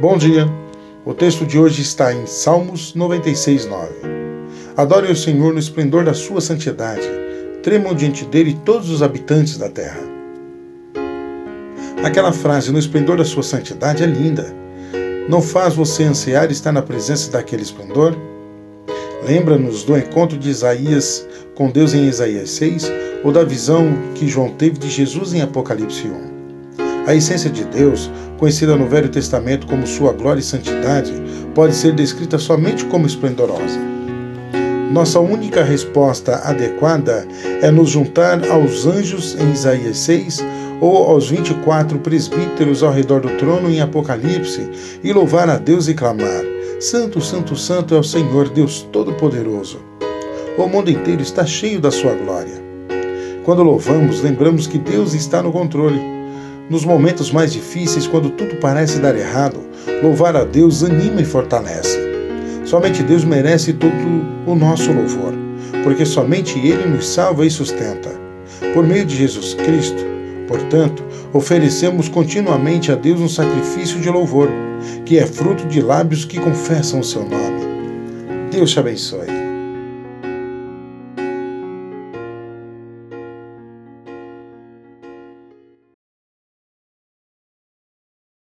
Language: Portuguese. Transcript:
Bom dia. O texto de hoje está em Salmos 96, 9. Adore o Senhor no esplendor da sua santidade. Tremam diante dele todos os habitantes da terra. Aquela frase, no esplendor da sua santidade, é linda. Não faz você ansiar estar na presença daquele esplendor? Lembra-nos do encontro de Isaías com Deus em Isaías 6 ou da visão que João teve de Jesus em Apocalipse 1. A essência de Deus, conhecida no Velho Testamento como sua glória e santidade, pode ser descrita somente como esplendorosa. Nossa única resposta adequada é nos juntar aos anjos em Isaías 6 ou aos 24 presbíteros ao redor do trono em Apocalipse e louvar a Deus e clamar: Santo, Santo, Santo é o Senhor Deus Todo-Poderoso. O mundo inteiro está cheio da sua glória. Quando louvamos, lembramos que Deus está no controle nos momentos mais difíceis, quando tudo parece dar errado, louvar a Deus anima e fortalece. Somente Deus merece todo o nosso louvor, porque somente Ele nos salva e sustenta. Por meio de Jesus Cristo, portanto, oferecemos continuamente a Deus um sacrifício de louvor, que é fruto de lábios que confessam o seu nome. Deus te abençoe.